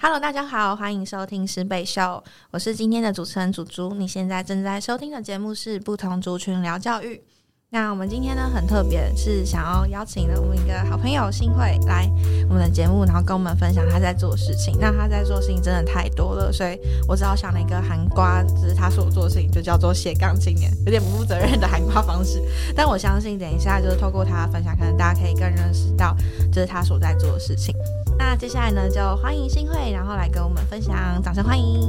Hello，大家好，欢迎收听十北秀，我是今天的主持人祖竹。你现在正在收听的节目是不同族群聊教育。那我们今天呢很特别，是想要邀请了我们一个好朋友新会来我们的节目，然后跟我们分享他在做的事情。那他在做事情真的太多了，所以我只好想了一个含瓜，就是他所做的事情就叫做斜杠青年，有点不负责任的含瓜方式。但我相信等一下就是透过他分享，可能大家可以更认识到就是他所在做的事情。那接下来呢就欢迎新会，然后来跟我们分享，掌声欢迎。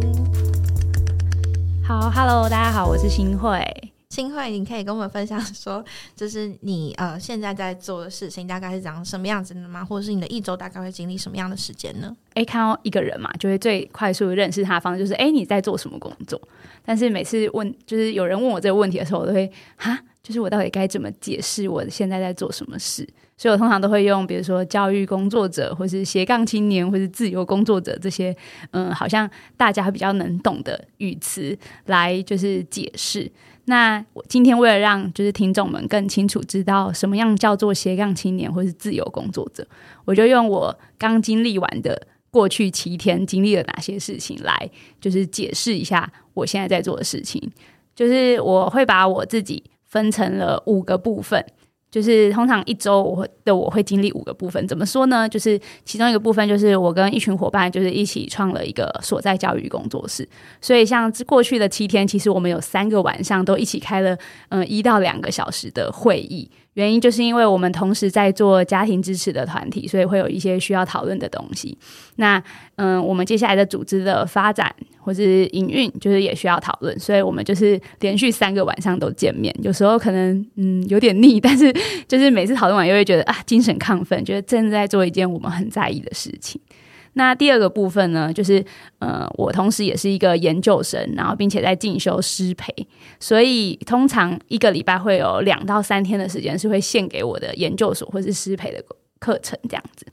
好，Hello，大家好，我是新会。新会，你可以跟我们分享说，就是你呃现在在做的事情大概是长什么样子的吗？或者是你的一周大概会经历什么样的时间呢？诶，看到一个人嘛，就会最快速认识他方式就是，诶，你在做什么工作？但是每次问，就是有人问我这个问题的时候，我都会哈，就是我到底该怎么解释我现在在做什么事？所以我通常都会用，比如说教育工作者，或是斜杠青年，或是自由工作者这些，嗯，好像大家比较能懂的语词来就是解释。那我今天为了让就是听众们更清楚知道什么样叫做斜杠青年或是自由工作者，我就用我刚经历完的过去七天经历了哪些事情来，就是解释一下我现在在做的事情。就是我会把我自己分成了五个部分。就是通常一周我的我会经历五个部分，怎么说呢？就是其中一个部分就是我跟一群伙伴就是一起创了一个所在教育工作室，所以像过去的七天，其实我们有三个晚上都一起开了嗯一到两个小时的会议。原因就是因为我们同时在做家庭支持的团体，所以会有一些需要讨论的东西。那嗯，我们接下来的组织的发展或是营运，就是也需要讨论。所以我们就是连续三个晚上都见面，有时候可能嗯有点腻，但是就是每次讨论完又会觉得啊精神亢奋，觉得正在做一件我们很在意的事情。那第二个部分呢，就是呃，我同时也是一个研究生，然后并且在进修师培，所以通常一个礼拜会有两到三天的时间是会献给我的研究所或是师培的课程这样子。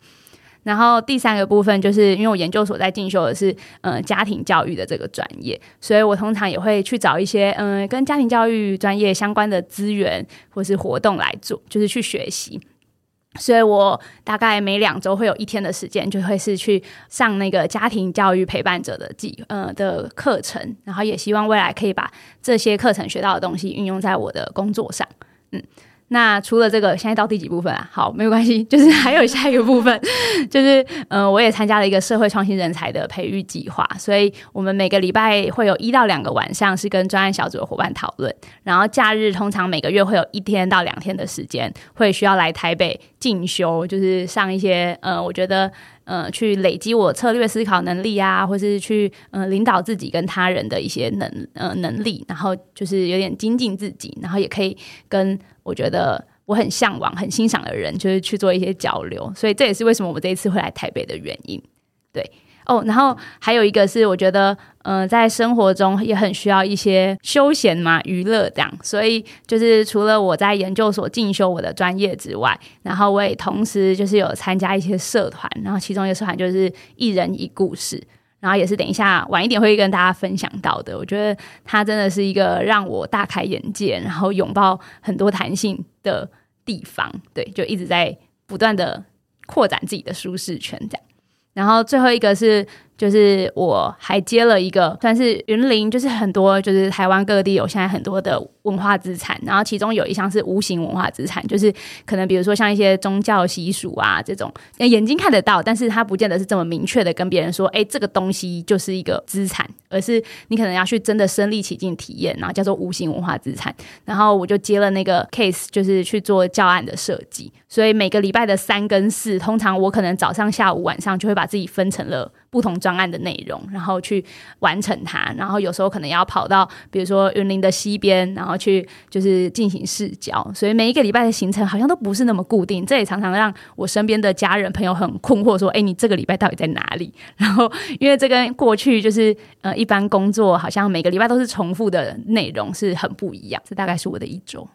然后第三个部分就是因为我研究所在进修的是呃家庭教育的这个专业，所以我通常也会去找一些嗯跟家庭教育专业相关的资源或是活动来做，就是去学习。所以我大概每两周会有一天的时间，就会是去上那个家庭教育陪伴者的计呃的课程，然后也希望未来可以把这些课程学到的东西运用在我的工作上，嗯。那除了这个，现在到第几部分啊？好，没有关系，就是还有下一个部分，就是呃，我也参加了一个社会创新人才的培育计划，所以我们每个礼拜会有一到两个晚上是跟专案小组的伙伴讨论，然后假日通常每个月会有一天到两天的时间会需要来台北进修，就是上一些呃，我觉得呃，去累积我策略思考能力啊，或是去呃领导自己跟他人的一些能呃能力，然后就是有点精进自己，然后也可以跟。我觉得我很向往、很欣赏的人，就是去做一些交流，所以这也是为什么我这一次会来台北的原因。对哦，然后还有一个是，我觉得嗯，在生活中也很需要一些休闲嘛、娱乐这样，所以就是除了我在研究所进修我的专业之外，然后我也同时就是有参加一些社团，然后其中一个社团就是一人一故事。然后也是等一下晚一点会跟大家分享到的。我觉得它真的是一个让我大开眼界，然后拥抱很多弹性的地方。对，就一直在不断的扩展自己的舒适圈，这样。然后最后一个是。就是我还接了一个，算是云林，就是很多，就是台湾各地有现在很多的文化资产，然后其中有一项是无形文化资产，就是可能比如说像一些宗教习俗啊这种，眼睛看得到，但是它不见得是这么明确的跟别人说，哎，这个东西就是一个资产，而是你可能要去真的身临其境体验，然后叫做无形文化资产。然后我就接了那个 case，就是去做教案的设计，所以每个礼拜的三跟四，通常我可能早上、下午、晚上就会把自己分成了。不同专案的内容，然后去完成它，然后有时候可能要跑到，比如说云林的西边，然后去就是进行试教，所以每一个礼拜的行程好像都不是那么固定，这也常常让我身边的家人朋友很困惑，说：“哎，你这个礼拜到底在哪里？”然后因为这跟过去就是呃一般工作好像每个礼拜都是重复的内容是很不一样，这大概是我的一周。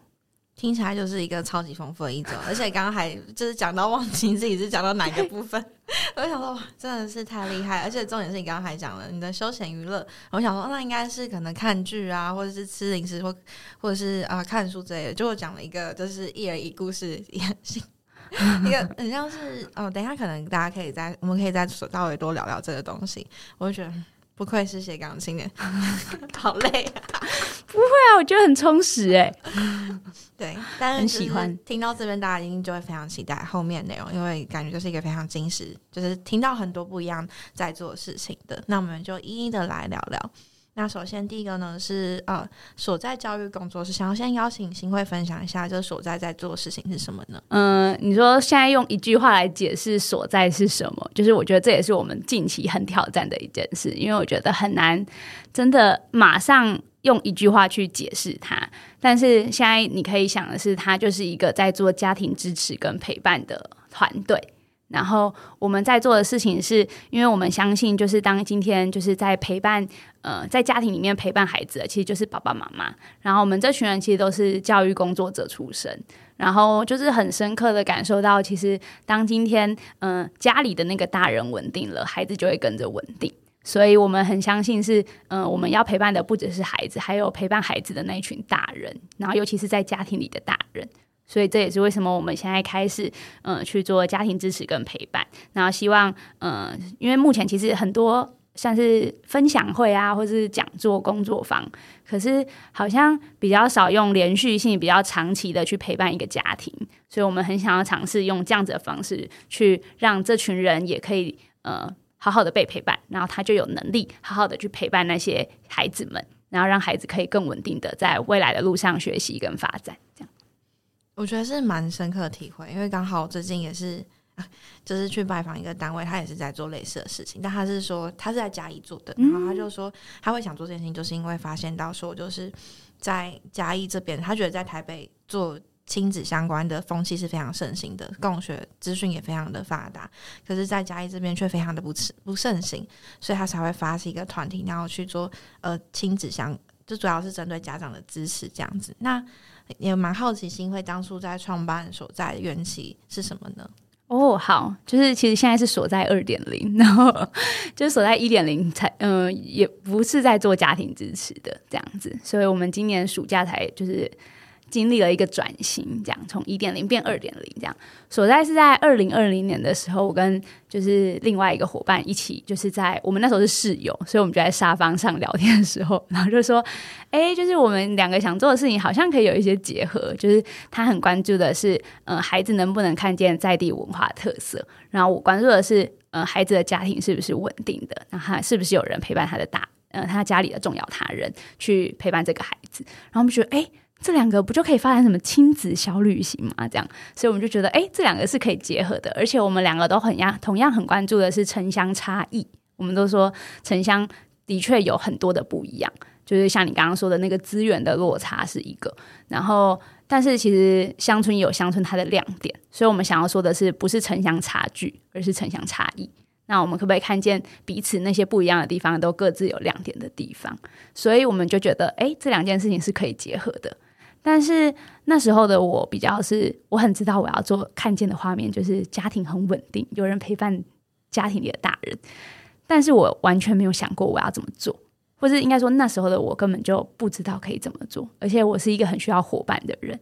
听起来就是一个超级丰富的一周，而且刚刚还就是讲到忘记自己是讲到哪个部分，我想说哇，真的是太厉害！而且重点是你刚刚还讲了你的休闲娱乐，我想说那应该是可能看剧啊，或者是吃零食，或或者是啊看书之类的。就我讲了一个就是一人一故事，一个 很像是哦，等一下可能大家可以再，我们可以再稍微多聊聊这个东西。我就觉得不愧是写钢琴的，好累啊！对啊，我觉得很充实哎。对，但是很喜欢听到这边，大家一定就会非常期待后面内容，因为感觉就是一个非常惊喜，就是听到很多不一样在做事情的。那我们就一一的来聊聊。那首先第一个呢是呃所在教育工作室，想要先邀请新会分享一下，就是所在在做的事情是什么呢？嗯，你说现在用一句话来解释所在是什么，就是我觉得这也是我们近期很挑战的一件事，因为我觉得很难真的马上用一句话去解释它。但是现在你可以想的是，它就是一个在做家庭支持跟陪伴的团队。然后我们在做的事情是，因为我们相信，就是当今天就是在陪伴，呃，在家庭里面陪伴孩子的，其实就是爸爸妈妈。然后我们这群人其实都是教育工作者出身，然后就是很深刻的感受到，其实当今天，嗯，家里的那个大人稳定了，孩子就会跟着稳定。所以我们很相信是，嗯，我们要陪伴的不只是孩子，还有陪伴孩子的那一群大人，然后尤其是在家庭里的大人。所以这也是为什么我们现在开始，嗯，去做家庭支持跟陪伴。然后希望，嗯，因为目前其实很多像是分享会啊，或是讲座、工作坊，可是好像比较少用连续性、比较长期的去陪伴一个家庭。所以我们很想要尝试用这样子的方式，去让这群人也可以，呃，好好的被陪伴，然后他就有能力好好的去陪伴那些孩子们，然后让孩子可以更稳定的在未来的路上学习跟发展，这样。我觉得是蛮深刻的体会，因为刚好最近也是，就是去拜访一个单位，他也是在做类似的事情，但他是说他是在嘉义做的，然后他就说他会想做这件事情，就是因为发现到说就是在嘉义这边，他觉得在台北做亲子相关的风气是非常盛行的，共学资讯也非常的发达，可是，在嘉义这边却非常的不不盛行，所以他才会发起一个团体，然后去做呃亲子相，就主要是针对家长的支持这样子。那也蛮好奇，新会当初在创办所在的缘起是什么呢？哦，好，就是其实现在是所在二点零，然后 就是所在一点零才，嗯，也不是在做家庭支持的这样子，所以我们今年暑假才就是。经历了一个转型，这样从一点零变二点零，这样所在是在二零二零年的时候，我跟就是另外一个伙伴一起，就是在我们那时候是室友，所以我们就在沙发上聊天的时候，然后就说，哎，就是我们两个想做的事情好像可以有一些结合，就是他很关注的是，嗯，孩子能不能看见在地文化特色，然后我关注的是，嗯，孩子的家庭是不是稳定的，那他是不是有人陪伴他的大，嗯，他家里的重要他人去陪伴这个孩子，然后我们觉得，哎。这两个不就可以发展什么亲子小旅行嘛？这样，所以我们就觉得，哎，这两个是可以结合的。而且我们两个都很样，同样很关注的是城乡差异。我们都说城乡的确有很多的不一样，就是像你刚刚说的那个资源的落差是一个。然后，但是其实乡村有乡村它的亮点，所以我们想要说的是，不是城乡差距，而是城乡差异。那我们可不可以看见彼此那些不一样的地方，都各自有亮点的地方？所以我们就觉得，哎，这两件事情是可以结合的。但是那时候的我比较是，我很知道我要做看见的画面，就是家庭很稳定，有人陪伴家庭里的大人。但是我完全没有想过我要怎么做，或者应该说那时候的我根本就不知道可以怎么做。而且我是一个很需要伙伴的人，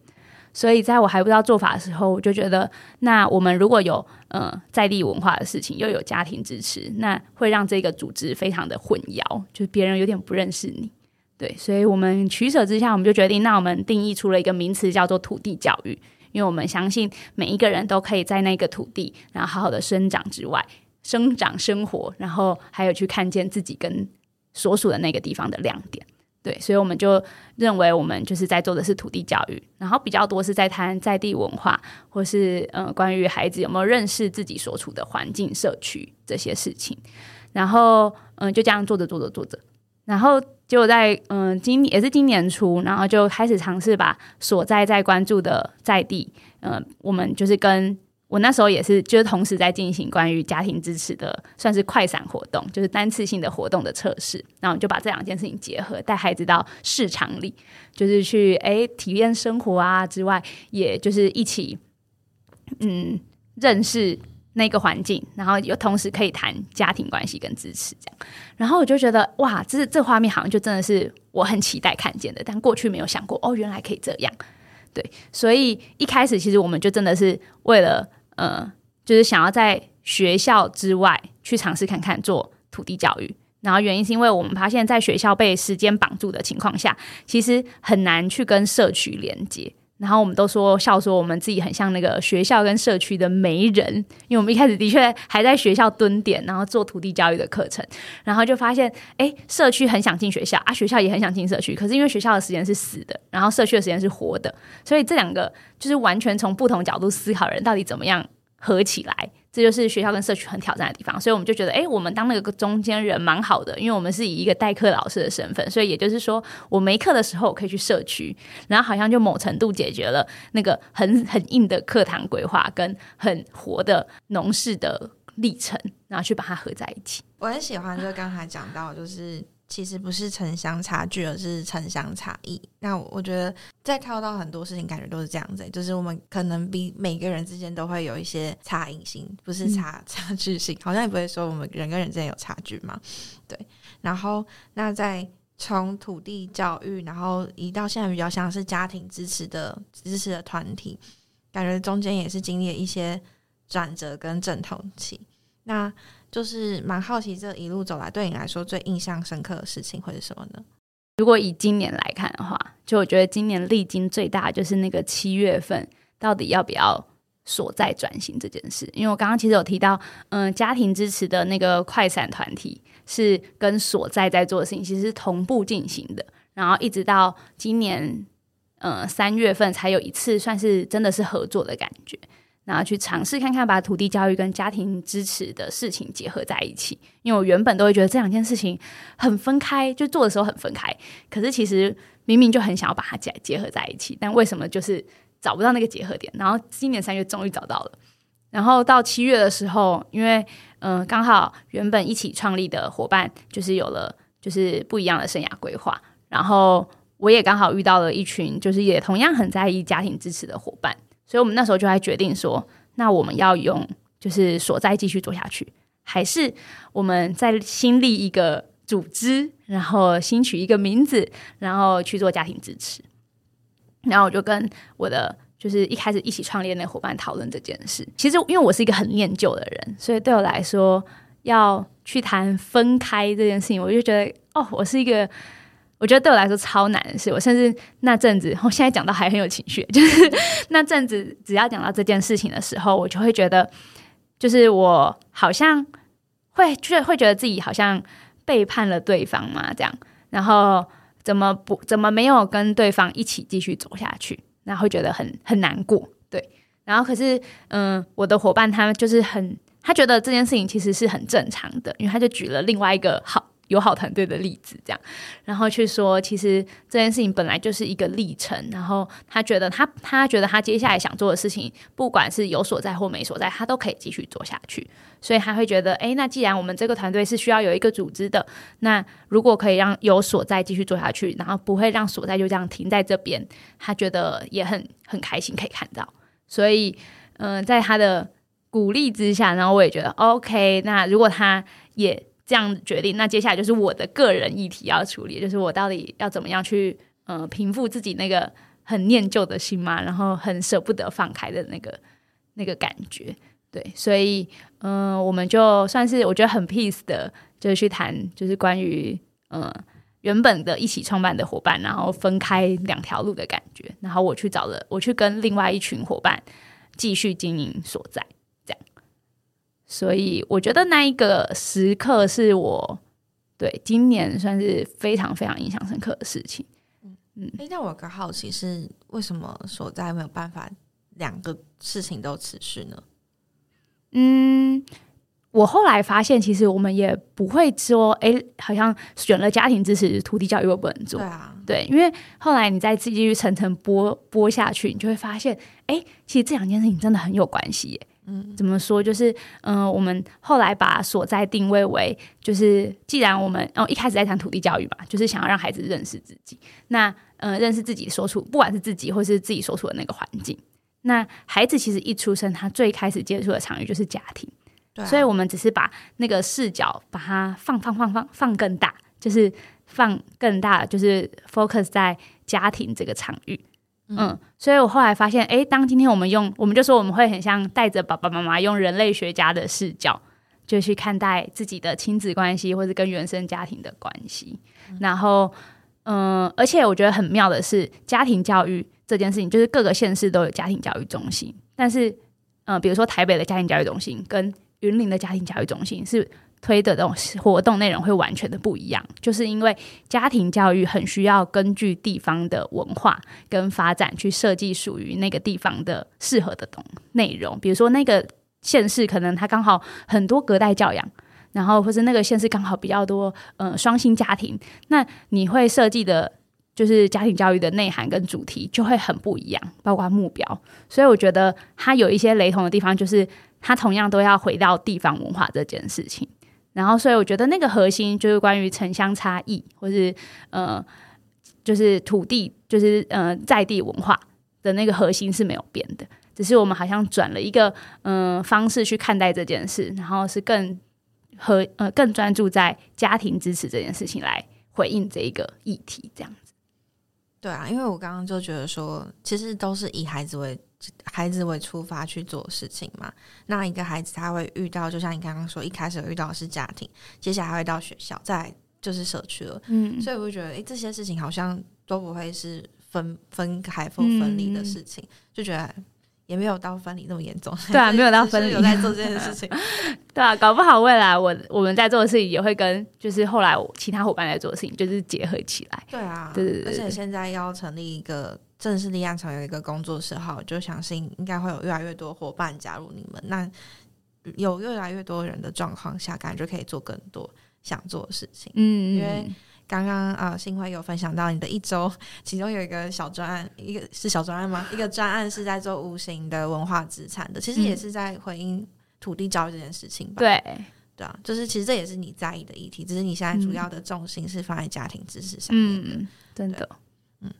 所以在我还不知道做法的时候，我就觉得，那我们如果有呃在地文化的事情，又有家庭支持，那会让这个组织非常的混淆，就是别人有点不认识你。对，所以我们取舍之下，我们就决定，那我们定义出了一个名词，叫做土地教育。因为我们相信每一个人都可以在那个土地，然后好好的生长之外，生长生活，然后还有去看见自己跟所属的那个地方的亮点。对，所以我们就认为我们就是在做的是土地教育，然后比较多是在谈在地文化，或是嗯，关于孩子有没有认识自己所处的环境、社区这些事情。然后嗯，就这样做着做着做着。然后就在嗯今也是今年初，然后就开始尝试把所在在关注的在地，嗯，我们就是跟我那时候也是，就是同时在进行关于家庭支持的，算是快闪活动，就是单次性的活动的测试，然后就把这两件事情结合，带孩子到市场里，就是去哎体验生活啊之外，也就是一起嗯认识。那个环境，然后又同时可以谈家庭关系跟支持，这样，然后我就觉得哇，这这画面好像就真的是我很期待看见的，但过去没有想过哦，原来可以这样，对，所以一开始其实我们就真的是为了呃，就是想要在学校之外去尝试看看做土地教育。然后原因是因为我们发现，在学校被时间绑住的情况下，其实很难去跟社区连接。然后我们都说笑说我们自己很像那个学校跟社区的媒人，因为我们一开始的确还在学校蹲点，然后做土地教育的课程，然后就发现，哎，社区很想进学校啊，学校也很想进社区，可是因为学校的时间是死的，然后社区的时间是活的，所以这两个就是完全从不同角度思考，人到底怎么样合起来。这就是学校跟社区很挑战的地方，所以我们就觉得，哎，我们当那个中间人蛮好的，因为我们是以一个代课老师的身份，所以也就是说，我没课的时候可以去社区，然后好像就某程度解决了那个很很硬的课堂规划跟很活的农事的历程，然后去把它合在一起。我很喜欢，就刚才讲到，就是。其实不是城乡差距，而是城乡差异。那我觉得再跳到很多事情，感觉都是这样子，就是我们可能比每个人之间都会有一些差异性，不是差 差距性，好像也不会说我们人跟人之间有差距嘛。对。然后那在从土地教育，然后移到现在比较像是家庭支持的支持的团体，感觉中间也是经历了一些转折跟阵痛期。那就是蛮好奇，这一路走来对你来说最印象深刻的事情会是什么呢？如果以今年来看的话，就我觉得今年历经最大就是那个七月份到底要不要所在转型这件事。因为我刚刚其实有提到，嗯，家庭支持的那个快闪团体是跟所在在做的事情其实是同步进行的，然后一直到今年，嗯，三月份才有一次算是真的是合作的感觉。然后去尝试看看，把土地教育跟家庭支持的事情结合在一起。因为我原本都会觉得这两件事情很分开，就做的时候很分开。可是其实明明就很想要把它结结合在一起，但为什么就是找不到那个结合点？然后今年三月终于找到了。然后到七月的时候，因为嗯，刚好原本一起创立的伙伴就是有了就是不一样的生涯规划，然后我也刚好遇到了一群就是也同样很在意家庭支持的伙伴。所以我们那时候就还决定说，那我们要用就是所在继续做下去，还是我们再新立一个组织，然后新取一个名字，然后去做家庭支持。然后我就跟我的就是一开始一起创立的那伙伴讨论这件事。其实因为我是一个很念旧的人，所以对我来说要去谈分开这件事情，我就觉得哦，我是一个。我觉得对我来说超难的事，我甚至那阵子，我现在讲到还很有情绪，就是 那阵子只要讲到这件事情的时候，我就会觉得，就是我好像会就会觉得自己好像背叛了对方嘛，这样，然后怎么不怎么没有跟对方一起继续走下去，然后会觉得很很难过，对，然后可是嗯，我的伙伴他就是很，他觉得这件事情其实是很正常的，因为他就举了另外一个好。友好团队的例子，这样，然后去说，其实这件事情本来就是一个历程。然后他觉得，他他觉得他接下来想做的事情，不管是有所在或没所在，他都可以继续做下去。所以他会觉得，哎，那既然我们这个团队是需要有一个组织的，那如果可以让有所在继续做下去，然后不会让所在就这样停在这边，他觉得也很很开心可以看到。所以，嗯，在他的鼓励之下，然后我也觉得 OK。那如果他也这样决定，那接下来就是我的个人议题要处理，就是我到底要怎么样去，嗯，平复自己那个很念旧的心嘛，然后很舍不得放开的那个那个感觉，对，所以，嗯，我们就算是我觉得很 peace 的，就是去谈，就是关于，嗯，原本的一起创办的伙伴，然后分开两条路的感觉，然后我去找了，我去跟另外一群伙伴继续经营所在。所以我觉得那一个时刻是我对今年算是非常非常印象深刻的事情。嗯嗯，哎，那我有个好奇是，为什么所在没有办法两个事情都持续呢？嗯，我后来发现，其实我们也不会说，哎，好像选了家庭支持、土地教育又不能做。对啊，对，因为后来你再继续层层剥剥下去，你就会发现，哎，其实这两件事情真的很有关系耶。嗯，怎么说？就是，嗯，我们后来把所在定位为，就是既然我们哦一开始在谈土地教育嘛，就是想要让孩子认识自己，那嗯，认识自己所处，不管是自己或是自己所处的那个环境，那孩子其实一出生，他最开始接触的场域就是家庭，对，所以我们只是把那个视角把它放放放放放更大，就是放更大，就是 focus 在家庭这个场域。嗯，所以我后来发现，哎，当今天我们用，我们就说我们会很像带着爸爸妈妈用人类学家的视角，就去看待自己的亲子关系，或者跟原生家庭的关系。然后，嗯，而且我觉得很妙的是，家庭教育这件事情，就是各个县市都有家庭教育中心，但是，嗯，比如说台北的家庭教育中心跟云林的家庭教育中心是。推的这种活动内容会完全的不一样，就是因为家庭教育很需要根据地方的文化跟发展去设计属于那个地方的适合的东内容。比如说那个县市可能它刚好很多隔代教养，然后或是那个县市刚好比较多呃双薪家庭，那你会设计的就是家庭教育的内涵跟主题就会很不一样，包括目标。所以我觉得它有一些雷同的地方，就是它同样都要回到地方文化这件事情。然后，所以我觉得那个核心就是关于城乡差异，或是呃，就是土地，就是呃在地文化的那个核心是没有变的，只是我们好像转了一个嗯方式去看待这件事，然后是更和呃更专注在家庭支持这件事情来回应这一个议题，这样。对啊，因为我刚刚就觉得说，其实都是以孩子为。孩子为出发去做事情嘛？那一个孩子他会遇到，就像你刚刚说，一开始遇到的是家庭，接下来会到学校，再就是社区了。嗯，所以我就觉得，哎，这些事情好像都不会是分分开或分离的事情，就觉得。也没有到分离那么严重，对啊，没有到分离，有在做这件事情，对啊，搞不好未来我我们在做的事情也会跟就是后来其他伙伴在做的事情就是结合起来，对啊，对对对，而且现在要成立一个正式立案成有一个工作室号，就相信应该会有越来越多伙伴加入你们，那有越来越多人的状况下，感觉可以做更多想做的事情，嗯，因为。刚刚啊，新辉有分享到你的一周，其中有一个小专案，一个是小专案吗？一个专案是在做无形的文化资产的，其实也是在回应土地教育这件事情吧？对，对啊，就是其实这也是你在意的议题，只是你现在主要的重心是放在家庭知识上面的，真的，嗯，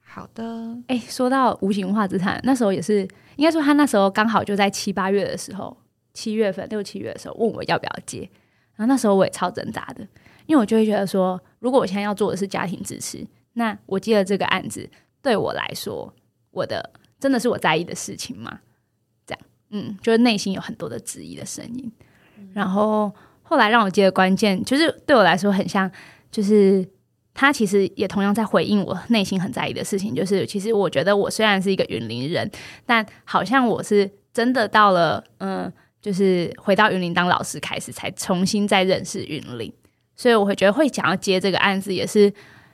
好的。哎，说到无形文化资产，那时候也是应该说他那时候刚好就在七八月的时候，七月份六七月的时候问我要不要接，然后那时候我也超挣扎的。因为我就会觉得说，如果我现在要做的是家庭支持，那我接了这个案子，对我来说，我的真的是我在意的事情吗？这样，嗯，就是内心有很多的质疑的声音。然后后来让我接的关键，就是对我来说很像，就是他其实也同样在回应我内心很在意的事情。就是其实我觉得我虽然是一个云林人，但好像我是真的到了，嗯，就是回到云林当老师开始，才重新再认识云林。所以我会觉得会想要接这个案子，也是，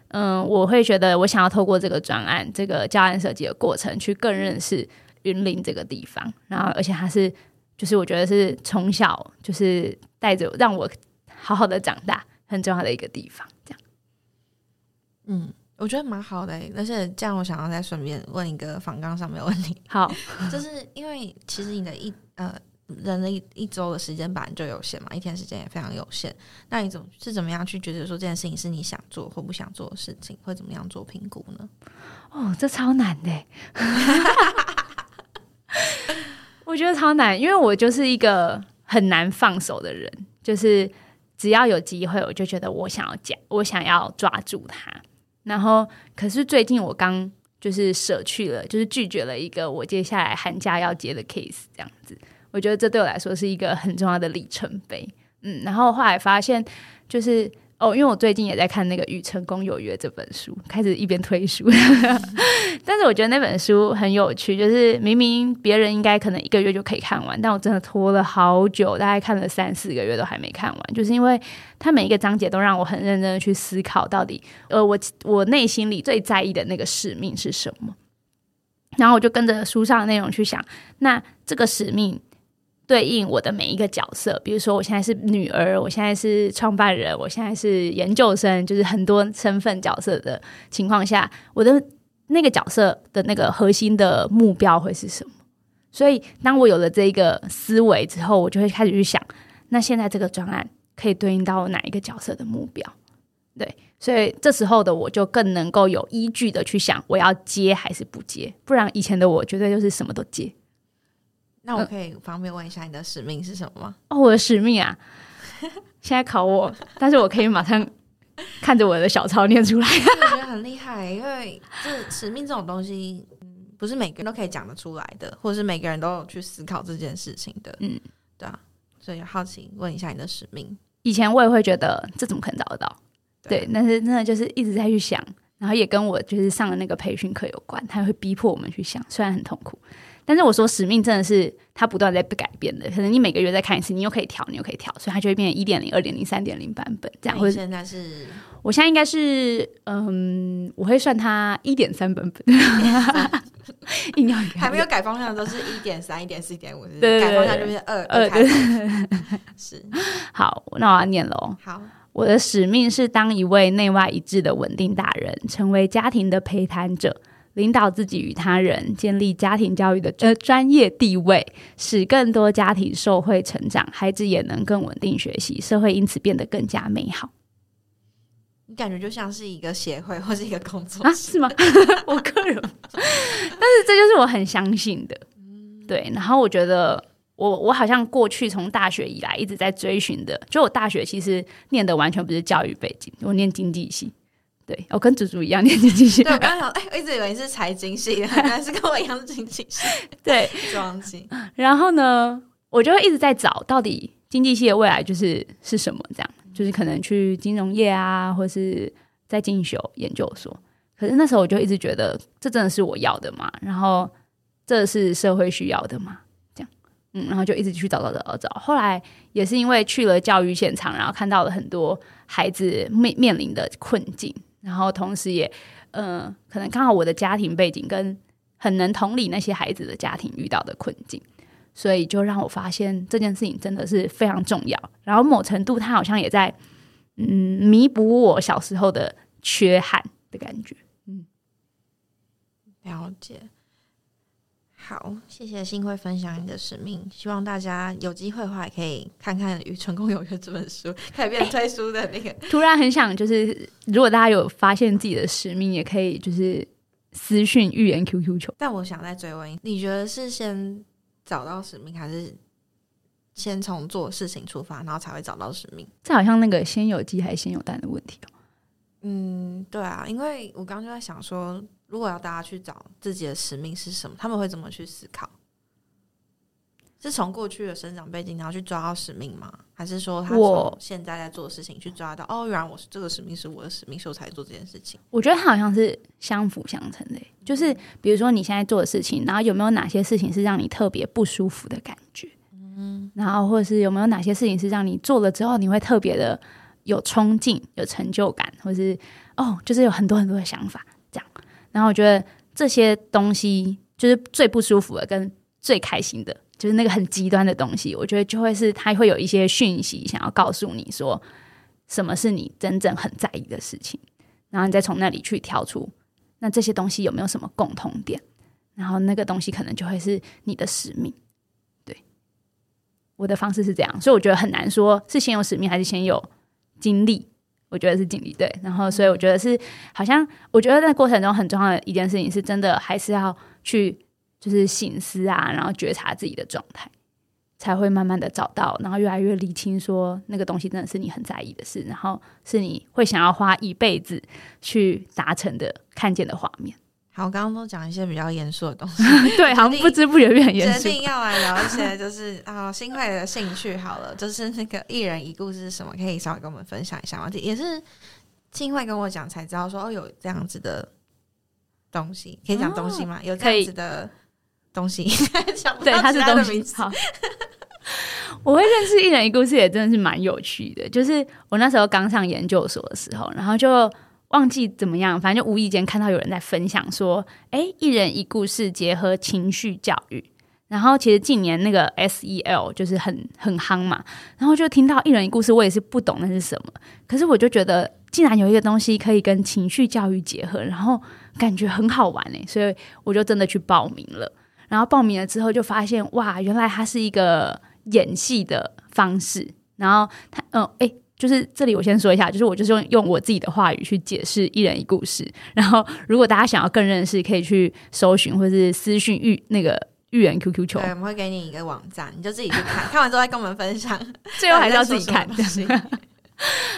嗯，我会觉得我想要透过这个专案、这个教案设计的过程，去更认识云林这个地方。然后，而且它是，就是我觉得是从小就是带着让我好好的长大很重要的一个地方。这样，嗯，我觉得蛮好的。而且这样，我想要再顺便问一个访纲上面的问题。好，就是因为其实你的一呃。人的一一周的时间本来就有限嘛，一天时间也非常有限。那你怎么是怎么样去觉得说这件事情是你想做或不想做的事情，会怎么样做评估呢？哦，这超难的，我觉得超难，因为我就是一个很难放手的人，就是只要有机会，我就觉得我想要讲，我想要抓住它。然后，可是最近我刚就是舍去了，就是拒绝了一个我接下来寒假要接的 case，这样子。我觉得这对我来说是一个很重要的里程碑，嗯，然后后来发现就是哦，因为我最近也在看那个《与成功有约》这本书，开始一边推书，但是我觉得那本书很有趣，就是明明别人应该可能一个月就可以看完，但我真的拖了好久，大概看了三四个月都还没看完，就是因为它每一个章节都让我很认真的去思考，到底呃我我内心里最在意的那个使命是什么，然后我就跟着书上的内容去想，那这个使命。对应我的每一个角色，比如说我现在是女儿，我现在是创办人，我现在是研究生，就是很多身份角色的情况下，我的那个角色的那个核心的目标会是什么？所以，当我有了这个思维之后，我就会开始去想，那现在这个专案可以对应到哪一个角色的目标？对，所以这时候的我就更能够有依据的去想，我要接还是不接？不然以前的我绝对就是什么都接。那我可以方便问一下你的使命是什么吗？哦，我的使命啊，现在考我，但是我可以马上看着我的小抄念出来。我觉得很厉害，因为这使命这种东西，嗯，不是每个人都可以讲得出来的，或者是每个人都有去思考这件事情的。嗯，对啊，所以好奇问一下你的使命。以前我也会觉得这怎么可能找得到？对对，但是真的就是一直在去想，然后也跟我就是上的那个培训课有关，他会逼迫我们去想，虽然很痛苦，但是我说使命真的是它不断在被改变的，可能你每个月再看一次，你又可以调，你又可以调，所以它就会变成一点零、二点零、三点零版本这样。你现在是我现在应该是嗯，我会算它一点三版本，硬要还没有改方向，都是一点三、一点四、一点五，对对对改方向就是二呃二。是好，那我要念喽。好，我的使命是当一位内外一致的稳定大人，成为家庭的陪谈者，领导自己与他人，建立家庭教育的呃专业地位，使更多家庭受惠成长，孩子也能更稳定学习，社会因此变得更加美好你感觉就像是一个协会或是一个工作啊？是吗？我个人，但是这就是我很相信的，对。然后我觉得。我我好像过去从大学以来一直在追寻的，就我大学其实念的完全不是教育背景，我念经济系，对我跟祖祖一样念经济系，对我刚刚想，哎、我一直以为你是财经系的，原来是跟我一样是经济系，对，装系。然后呢，我就会一直在找到底经济系的未来就是是什么，这样就是可能去金融业啊，或是在进修研究所。可是那时候我就一直觉得，这真的是我要的吗？然后这是社会需要的吗？这样，嗯，然后就一直去找找找找找。后来也是因为去了教育现场，然后看到了很多孩子面面临的困境，然后同时也，呃，可能刚好我的家庭背景跟很能同理那些孩子的家庭遇到的困境。所以就让我发现这件事情真的是非常重要。然后某程度，他好像也在嗯弥补我小时候的缺憾的感觉。嗯了解。好，谢谢新会分享你的使命，希望大家有机会的话，也可以看看《与成功有约》这本书，可以变成推书的那个。突然很想，就是如果大家有发现自己的使命，也可以就是私讯预言 QQ 球。但我想再追问，你觉得是先找到使命，还是先从做事情出发，然后才会找到使命？这好像那个先有鸡还是先有蛋的问题哦。嗯，对啊，因为我刚刚就在想说，如果要大家去找自己的使命是什么，他们会怎么去思考？是从过去的生长背景，然后去抓到使命吗？还是说他我从现在在做的事情去抓到？哦，原来我是这个使命是我的使命，所以我才做这件事情。我觉得它好像是相辅相成的欸，就是比如说你现在做的事情，然后有没有哪些事情是让你特别不舒服的感觉？嗯，然后或者是有没有哪些事情是让你做了之后你会特别的有冲劲、有成就感，或是哦，就是有很多很多的想法。然后我觉得这些东西就是最不舒服的跟最开心的，就是那个很极端的东西，我觉得就会是它会有一些讯息想要告诉你说，什么是你真正很在意的事情。然后你再从那里去挑出，那这些东西有没有什么共同点？然后那个东西可能就会是你的使命。对，我的方式是这样，所以我觉得很难说是先有使命还是先有经历。我觉得是经历对，然后所以我觉得是好像，我觉得在过程中很重要的一件事情是真的还是要去就是醒思啊，然后觉察自己的状态，才会慢慢的找到，然后越来越理清说那个东西真的是你很在意的事，然后是你会想要花一辈子去达成的看见的画面。好，我刚刚都讲一些比较严肃的东西，对，好像不知不觉变很严肃。决定要来聊一些 就是啊新会的兴趣好了，就是那个一人一故事是什么，可以稍微跟我们分享一下吗？也是新会跟我讲才知道说哦有这样子的东西，可以讲东西吗？有这样子的东西，对，到它是其他的名字。东西好。我会认识一人一故事也真的是蛮有趣的，就是我那时候刚上研究所的时候，然后就忘记怎么样，反正就无意间看到有人在分享说，哎，一人一故事结合情绪教育。然后其实近年那个 SEL 就是很很夯嘛，然后就听到一人一故事，我也是不懂那是什么，可是我就觉得竟然有一个东西可以跟情绪教育结合，然后感觉很好玩哎，所以我就真的去报名了。然后报名了之后就发现哇，原来它是一个演戏的方式。然后他嗯哎，就是这里我先说一下，就是我就是用用我自己的话语去解释一人一故事。然后如果大家想要更认识，可以去搜寻或是私讯预那个预言 QQ 球对，，我们会给你一个网站，你就自己去看，看完之后再跟我们分享。最后还是要自己看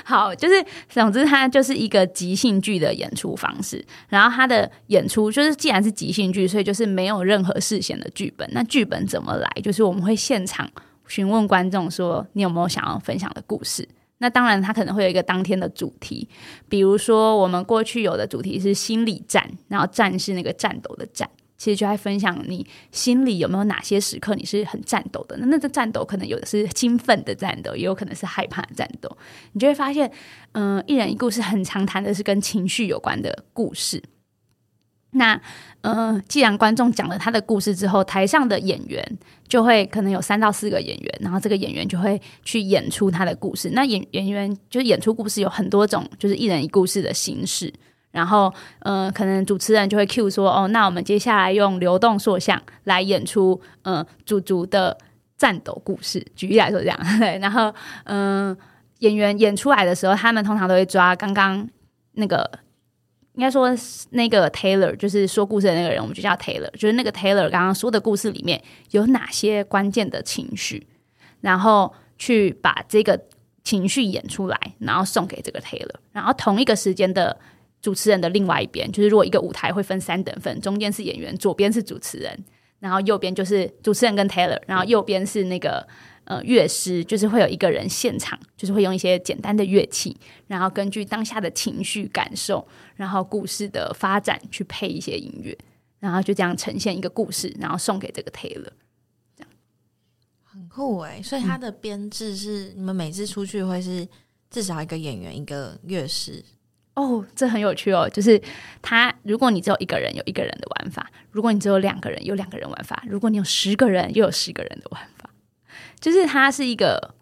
好，就是总之，它就是一个即兴剧的演出方式。然后它的演出就是，既然是即兴剧，所以就是没有任何事先的剧本。那剧本怎么来？就是我们会现场询问观众说：“你有没有想要分享的故事？”那当然，它可能会有一个当天的主题，比如说我们过去有的主题是心理战，然后战是那个战斗的战。其实就在分享你心里有没有哪些时刻你是很战斗的？那那个战斗可能有的是兴奋的战斗，也有可能是害怕的战斗。你就会发现，嗯，一人一故事很常谈的是跟情绪有关的故事。那，嗯，既然观众讲了他的故事之后，台上的演员就会可能有三到四个演员，然后这个演员就会去演出他的故事。那演演员就是演出故事有很多种，就是一人一故事的形式。然后，呃，可能主持人就会 cue 说，哦，那我们接下来用流动塑像来演出，呃，祖族的战斗故事。举例来说，这样 对。然后，嗯，演员演出来的时候，他们通常都会抓刚刚那个，应该说那个 Taylor，就是说故事的那个人，我们就叫 Taylor，就是那个 Taylor 刚刚说的故事里面有哪些关键的情绪，然后去把这个情绪演出来，然后送给这个 Taylor，然后同一个时间的。主持人的另外一边，就是如果一个舞台会分三等份，中间是演员，左边是主持人，然后右边就是主持人跟 Taylor，然后右边是那个呃乐师，就是会有一个人现场，就是会用一些简单的乐器，然后根据当下的情绪感受，然后故事的发展去配一些音乐，然后就这样呈现一个故事，然后送给这个 Taylor，这样很酷哎。所以他的编制是你们每次出去会是至少一个演员，一个乐师。哦，这很有趣哦。就是他，如果你只有一个人，有一个人的玩法；如果你只有两个人，有两个人玩法；如果你有十个人，又有十个人的玩法。就是它是一个，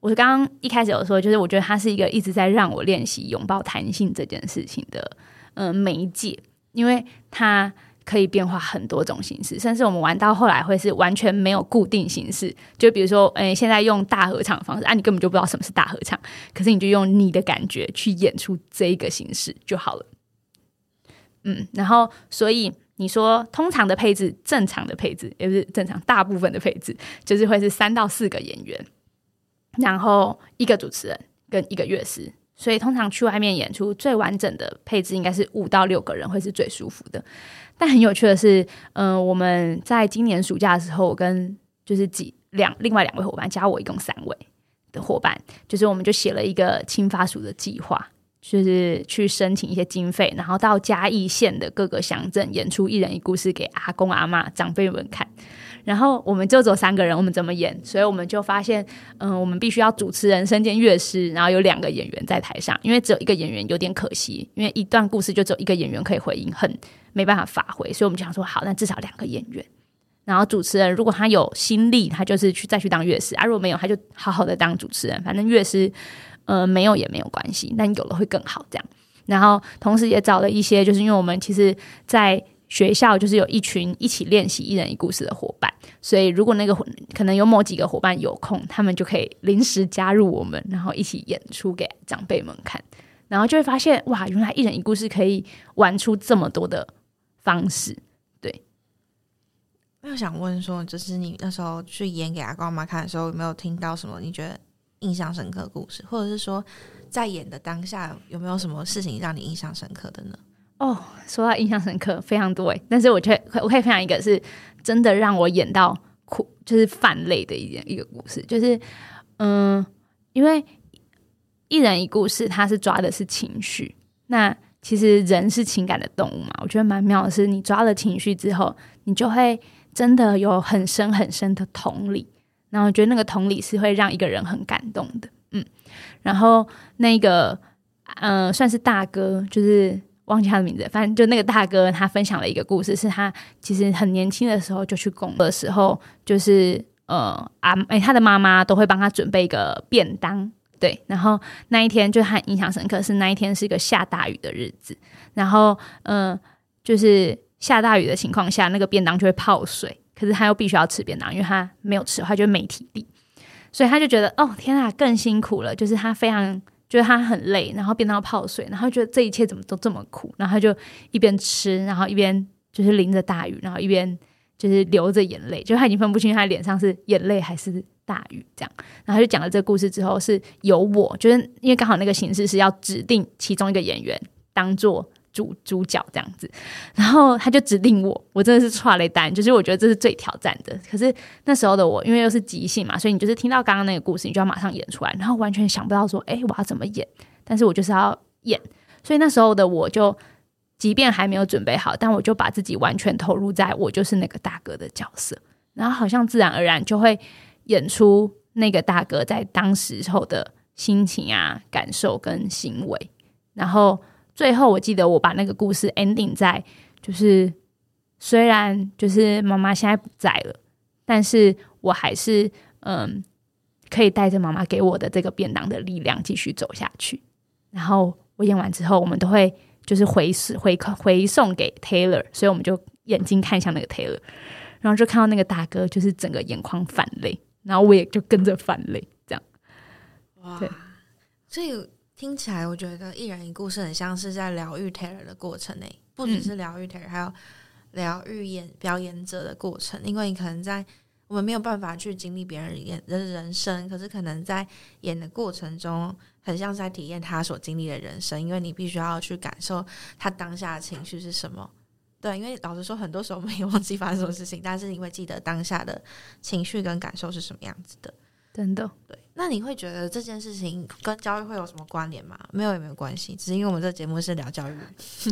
我刚刚一开始有说，就是我觉得它是一个一直在让我练习拥抱弹性这件事情的，嗯，媒介，因为它。可以变化很多种形式，甚至我们玩到后来会是完全没有固定形式。就比如说，哎，现在用大合唱方式，啊，你根本就不知道什么是大合唱，可是你就用你的感觉去演出这一个形式就好了。嗯，然后所以你说通常的配置，正常的配置也不是正常，大部分的配置就是会是三到四个演员，然后一个主持人跟一个乐师。所以通常去外面演出，最完整的配置应该是五到六个人会是最舒服的。但很有趣的是，嗯，我们在今年暑假的时候，跟就是几两另外两位伙伴加我一共三位的伙伴，就是我们就写了一个青发署的计划，就是去申请一些经费，然后到嘉义县的各个乡镇演出一人一故事给阿公阿妈长辈们看。然后我们就走三个人，我们怎么演？所以我们就发现，嗯，我们必须要主持人身兼乐师，然后有两个演员在台上，因为只有一个演员有点可惜，因为一段故事就只有一个演员可以回应，很没办法发挥。所以我们就想说，好，那至少两个演员。然后主持人如果他有心力，他就是去再去当乐师；，啊，如果没有，他就好好的当主持人。反正乐师，呃，没有也没有关系，但有了会更好。这样，然后同时也找了一些，就是因为我们其实，在。学校就是有一群一起练习一人一故事的伙伴，所以如果那个可能有某几个伙伴有空，他们就可以临时加入我们，然后一起演出给长辈们看，然后就会发现哇，原来一人一故事可以玩出这么多的方式。对，我想问说，就是你那时候去演给阿公阿妈看的时候，有没有听到什么你觉得印象深刻故事，或者是说在演的当下有没有什么事情让你印象深刻的呢？哦，说到印象深刻，非常多诶。但是我却我可以分享一个，是真的让我演到哭，就是泛泪的一件一个故事。就是嗯，因为一人一故事，它是抓的是情绪。那其实人是情感的动物嘛，我觉得蛮妙的是，你抓了情绪之后，你就会真的有很深很深的同理。然后我觉得那个同理是会让一个人很感动的。嗯，然后那个嗯，算是大哥，就是。忘记他的名字，反正就那个大哥，他分享了一个故事，是他其实很年轻的时候就去工的时候，就是呃啊，哎，他的妈妈都会帮他准备一个便当，对，然后那一天就很印象深刻，是那一天是一个下大雨的日子，然后嗯，就是下大雨的情况下，那个便当就会泡水，可是他又必须要吃便当，因为他没有吃的话就没体力，所以他就觉得哦天啊，更辛苦了，就是他非常。觉得他很累，然后变到泡水，然后觉得这一切怎么都这么苦，然后他就一边吃，然后一边就是淋着大雨，然后一边就是流着眼泪，就他已经分不清他脸上是眼泪还是大雨这样。然后就讲了这个故事之后，是由我，就是因为刚好那个形式是要指定其中一个演员当做。主主角这样子，然后他就指定我，我真的是错了一单，就是我觉得这是最挑战的。可是那时候的我，因为又是即兴嘛，所以你就是听到刚刚那个故事，你就要马上演出来，然后完全想不到说，哎，我要怎么演？但是我就是要演，所以那时候的我就，即便还没有准备好，但我就把自己完全投入在我就是那个大哥的角色，然后好像自然而然就会演出那个大哥在当时候的心情啊、感受跟行为，然后。最后，我记得我把那个故事 ending 在，就是虽然就是妈妈现在不在了，但是我还是嗯，可以带着妈妈给我的这个便当的力量继续走下去。然后我演完之后，我们都会就是回回回送给 Taylor，所以我们就眼睛看向那个 Taylor，然后就看到那个大哥就是整个眼眶泛泪，然后我也就跟着泛泪，这样。哇，所以。听起来，我觉得一人一故事很像是在疗愈 Taylor 的过程内，不只是疗愈 Taylor，还有疗愈演表演者的过程。因为你可能在我们没有办法去经历别人演的人生，可是可能在演的过程中，很像在体验他所经历的人生。因为你必须要去感受他当下的情绪是什么。对，因为老实说，很多时候我们也忘记发生什么事情，但是你会记得当下的情绪跟感受是什么样子的。真的，对。那你会觉得这件事情跟教育会有什么关联吗？没有也没有关系，只是因为我们这节目是聊教育，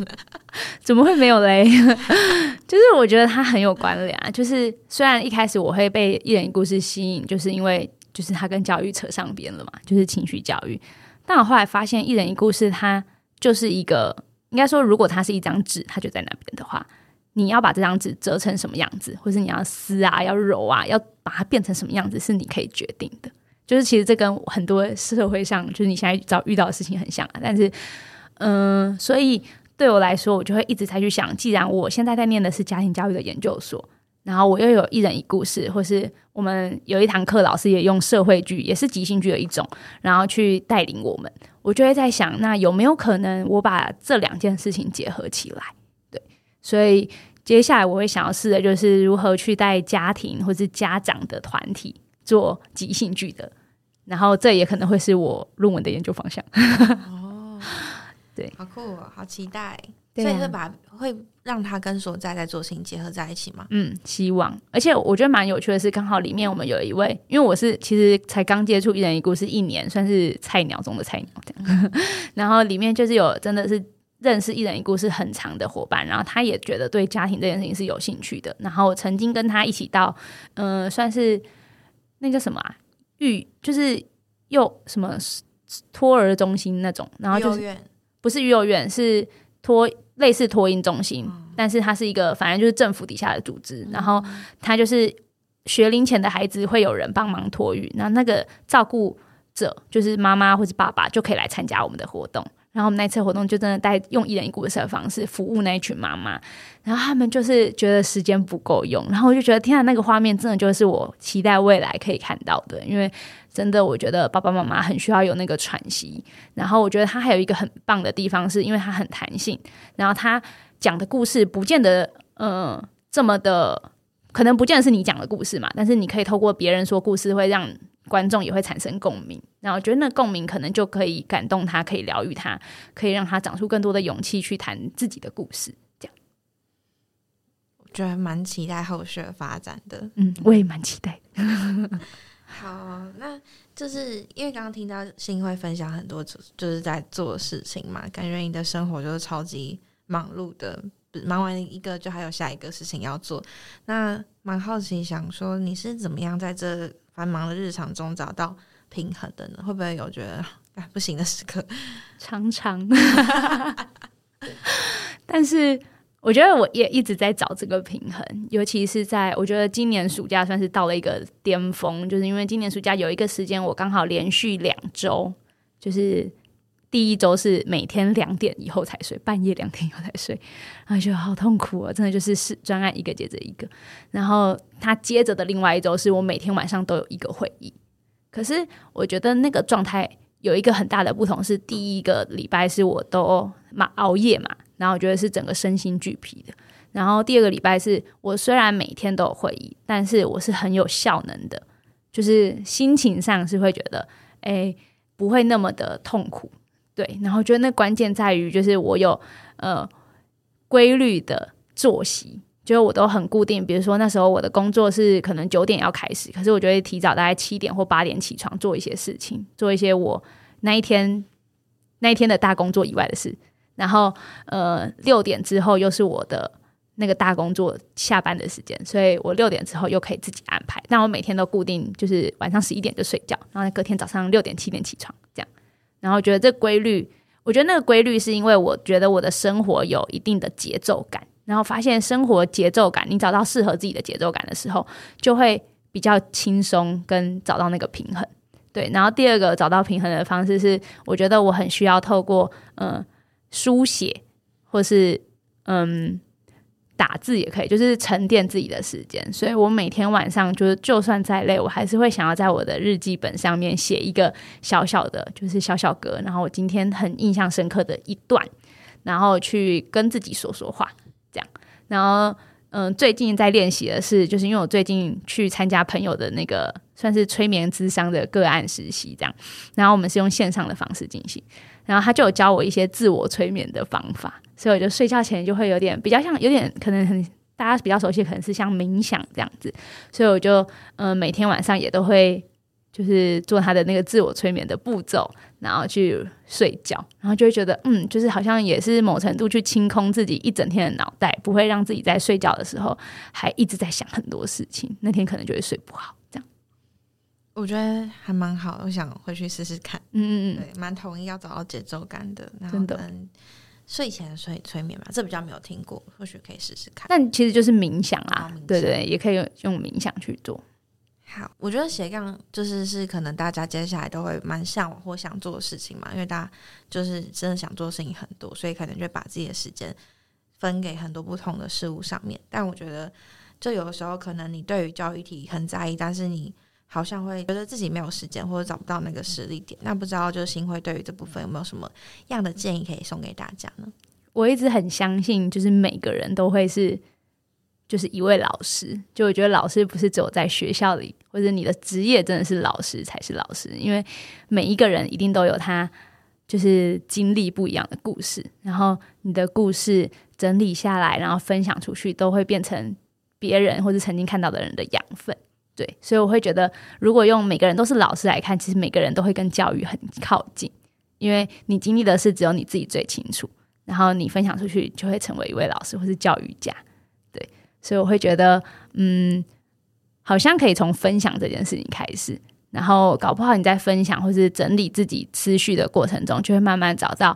怎么会没有嘞？就是我觉得它很有关联啊。就是虽然一开始我会被一人一故事吸引，就是因为就是它跟教育扯上边了嘛，就是情绪教育。但我后来发现，一人一故事它就是一个，应该说，如果它是一张纸，它就在那边的话。你要把这张纸折成什么样子，或是你要撕啊，要揉啊，要把它变成什么样子，是你可以决定的。就是其实这跟很多社会上，就是你现在找遇到的事情很像啊。但是，嗯，所以对我来说，我就会一直在去想，既然我现在在念的是家庭教育的研究所，然后我又有一人一故事，或是我们有一堂课，老师也用社会剧，也是即兴剧的一种，然后去带领我们，我就会在想，那有没有可能我把这两件事情结合起来？所以接下来我会想要试的就是如何去带家庭或是家长的团体做即兴剧的，然后这也可能会是我论文的研究方向。哦，对，好酷，哦，好期待。所以会把会让他跟所在在做事情结合在一起吗？嗯，希望。而且我觉得蛮有趣的是，刚好里面我们有一位，因为我是其实才刚接触一人一故事一年，算是菜鸟中的菜鸟这样。然后里面就是有真的是。认识一人一故事很长的伙伴，然后他也觉得对家庭这件事情是有兴趣的。然后曾经跟他一起到，嗯，算是那叫什么啊？育就是幼什么托儿中心那种，然后就是不是育幼院，是托类似托婴中心，但是它是一个反正就是政府底下的组织。然后他就是学龄前的孩子会有人帮忙托育，那那个照顾者就是妈妈或者爸爸就可以来参加我们的活动。然后我们那次活动就真的带用一人一故事的方式服务那一群妈妈，然后他们就是觉得时间不够用，然后我就觉得天啊，那个画面真的就是我期待未来可以看到的，因为真的我觉得爸爸妈妈很需要有那个喘息。然后我觉得他还有一个很棒的地方，是因为他很弹性，然后他讲的故事不见得嗯这么的，可能不见得是你讲的故事嘛，但是你可以透过别人说故事会让。观众也会产生共鸣，然后我觉得那共鸣可能就可以感动他，可以疗愈他，可以让他长出更多的勇气去谈自己的故事。这样，我觉得蛮期待后续的发展的。嗯，我也蛮期待。好，那就是因为刚刚听到新会分享很多，就是在做事情嘛，感觉你的生活就是超级忙碌的，忙完一个就还有下一个事情要做。那蛮好奇，想说你是怎么样在这？繁忙的日常中找到平衡的呢？会不会有觉得哎不行的时刻？常常，但是我觉得我也一直在找这个平衡，尤其是在我觉得今年暑假算是到了一个巅峰，就是因为今年暑假有一个时间，我刚好连续两周，就是第一周是每天两点以后才睡，半夜两点以后才睡，然后觉得好痛苦啊！真的就是是专案一个接着一个，然后。他接着的另外一周是我每天晚上都有一个会议，可是我觉得那个状态有一个很大的不同，是第一个礼拜是我都嘛熬夜嘛，然后我觉得是整个身心俱疲的，然后第二个礼拜是我虽然每天都有会议，但是我是很有效能的就是心情上是会觉得，哎，不会那么的痛苦。对，然后觉得那关键在于，就是我有呃规律的作息，就是我都很固定。比如说那时候我的工作是可能九点要开始，可是我就会提早大概七点或八点起床做一些事情，做一些我那一天那一天的大工作以外的事。然后呃六点之后又是我的那个大工作下班的时间，所以我六点之后又可以自己安排。但我每天都固定就是晚上十一点就睡觉，然后隔天早上六点七点起床这样。然后觉得这规律，我觉得那个规律是因为我觉得我的生活有一定的节奏感，然后发现生活节奏感，你找到适合自己的节奏感的时候，就会比较轻松，跟找到那个平衡。对，然后第二个找到平衡的方式是，我觉得我很需要透过嗯书写，或是嗯。打字也可以，就是沉淀自己的时间。所以我每天晚上就是，就算再累，我还是会想要在我的日记本上面写一个小小的，就是小小格。然后我今天很印象深刻的一段，然后去跟自己说说话，这样。然后，嗯，最近在练习的是，就是因为我最近去参加朋友的那个算是催眠智商的个案实习，这样。然后我们是用线上的方式进行，然后他就有教我一些自我催眠的方法。所以我就睡觉前就会有点比较像，有点可能很大家比较熟悉，可能是像冥想这样子。所以我就嗯每天晚上也都会就是做他的那个自我催眠的步骤，然后去睡觉，然后就会觉得嗯，就是好像也是某程度去清空自己一整天的脑袋，不会让自己在睡觉的时候还一直在想很多事情，那天可能就会睡不好。这样我觉得还蛮好，我想回去试试看。嗯嗯嗯，对，蛮同意要找到节奏感的，真的。睡前睡催眠嘛，这比较没有听过，或许可以试试看。但其实就是冥想啊，对对，也可以用用冥想去做。好，我觉得斜杠就是是可能大家接下来都会蛮向往或想做的事情嘛，因为大家就是真的想做的事情很多，所以可能就会把自己的时间分给很多不同的事物上面。但我觉得，就有的时候可能你对于教育题很在意，但是你。好像会觉得自己没有时间，或者找不到那个实力点。那不知道就是新会对于这部分有没有什么样的建议可以送给大家呢？我一直很相信，就是每个人都会是就是一位老师。就我觉得老师不是只有在学校里，或者你的职业真的是老师才是老师。因为每一个人一定都有他就是经历不一样的故事，然后你的故事整理下来，然后分享出去，都会变成别人或者曾经看到的人的养分。对，所以我会觉得，如果用每个人都是老师来看，其实每个人都会跟教育很靠近，因为你经历的事只有你自己最清楚，然后你分享出去就会成为一位老师或是教育家。对，所以我会觉得，嗯，好像可以从分享这件事情开始，然后搞不好你在分享或是整理自己思绪的过程中，就会慢慢找到，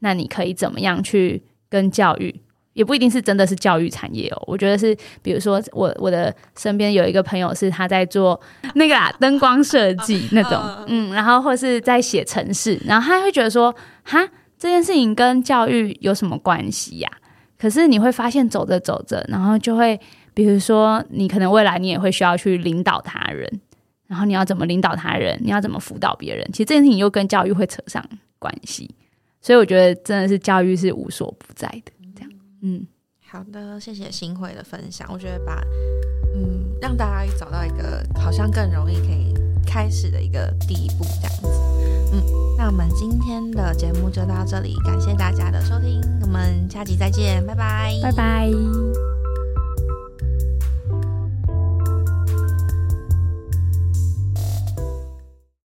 那你可以怎么样去跟教育。也不一定是真的是教育产业哦，我觉得是，比如说我我的身边有一个朋友是他在做那个啊灯光设计那种，嗯，然后或是在写城市，然后他会觉得说，哈，这件事情跟教育有什么关系呀？可是你会发现走着走着，然后就会，比如说你可能未来你也会需要去领导他人，然后你要怎么领导他人，你要怎么辅导别人，其实这件事情又跟教育会扯上关系，所以我觉得真的是教育是无所不在的。嗯，好的，谢谢新会的分享。我觉得把嗯，让大家找到一个好像更容易可以开始的一个第一步，这样子。嗯，那我们今天的节目就到这里，感谢大家的收听，我们下集再见，拜拜，拜拜。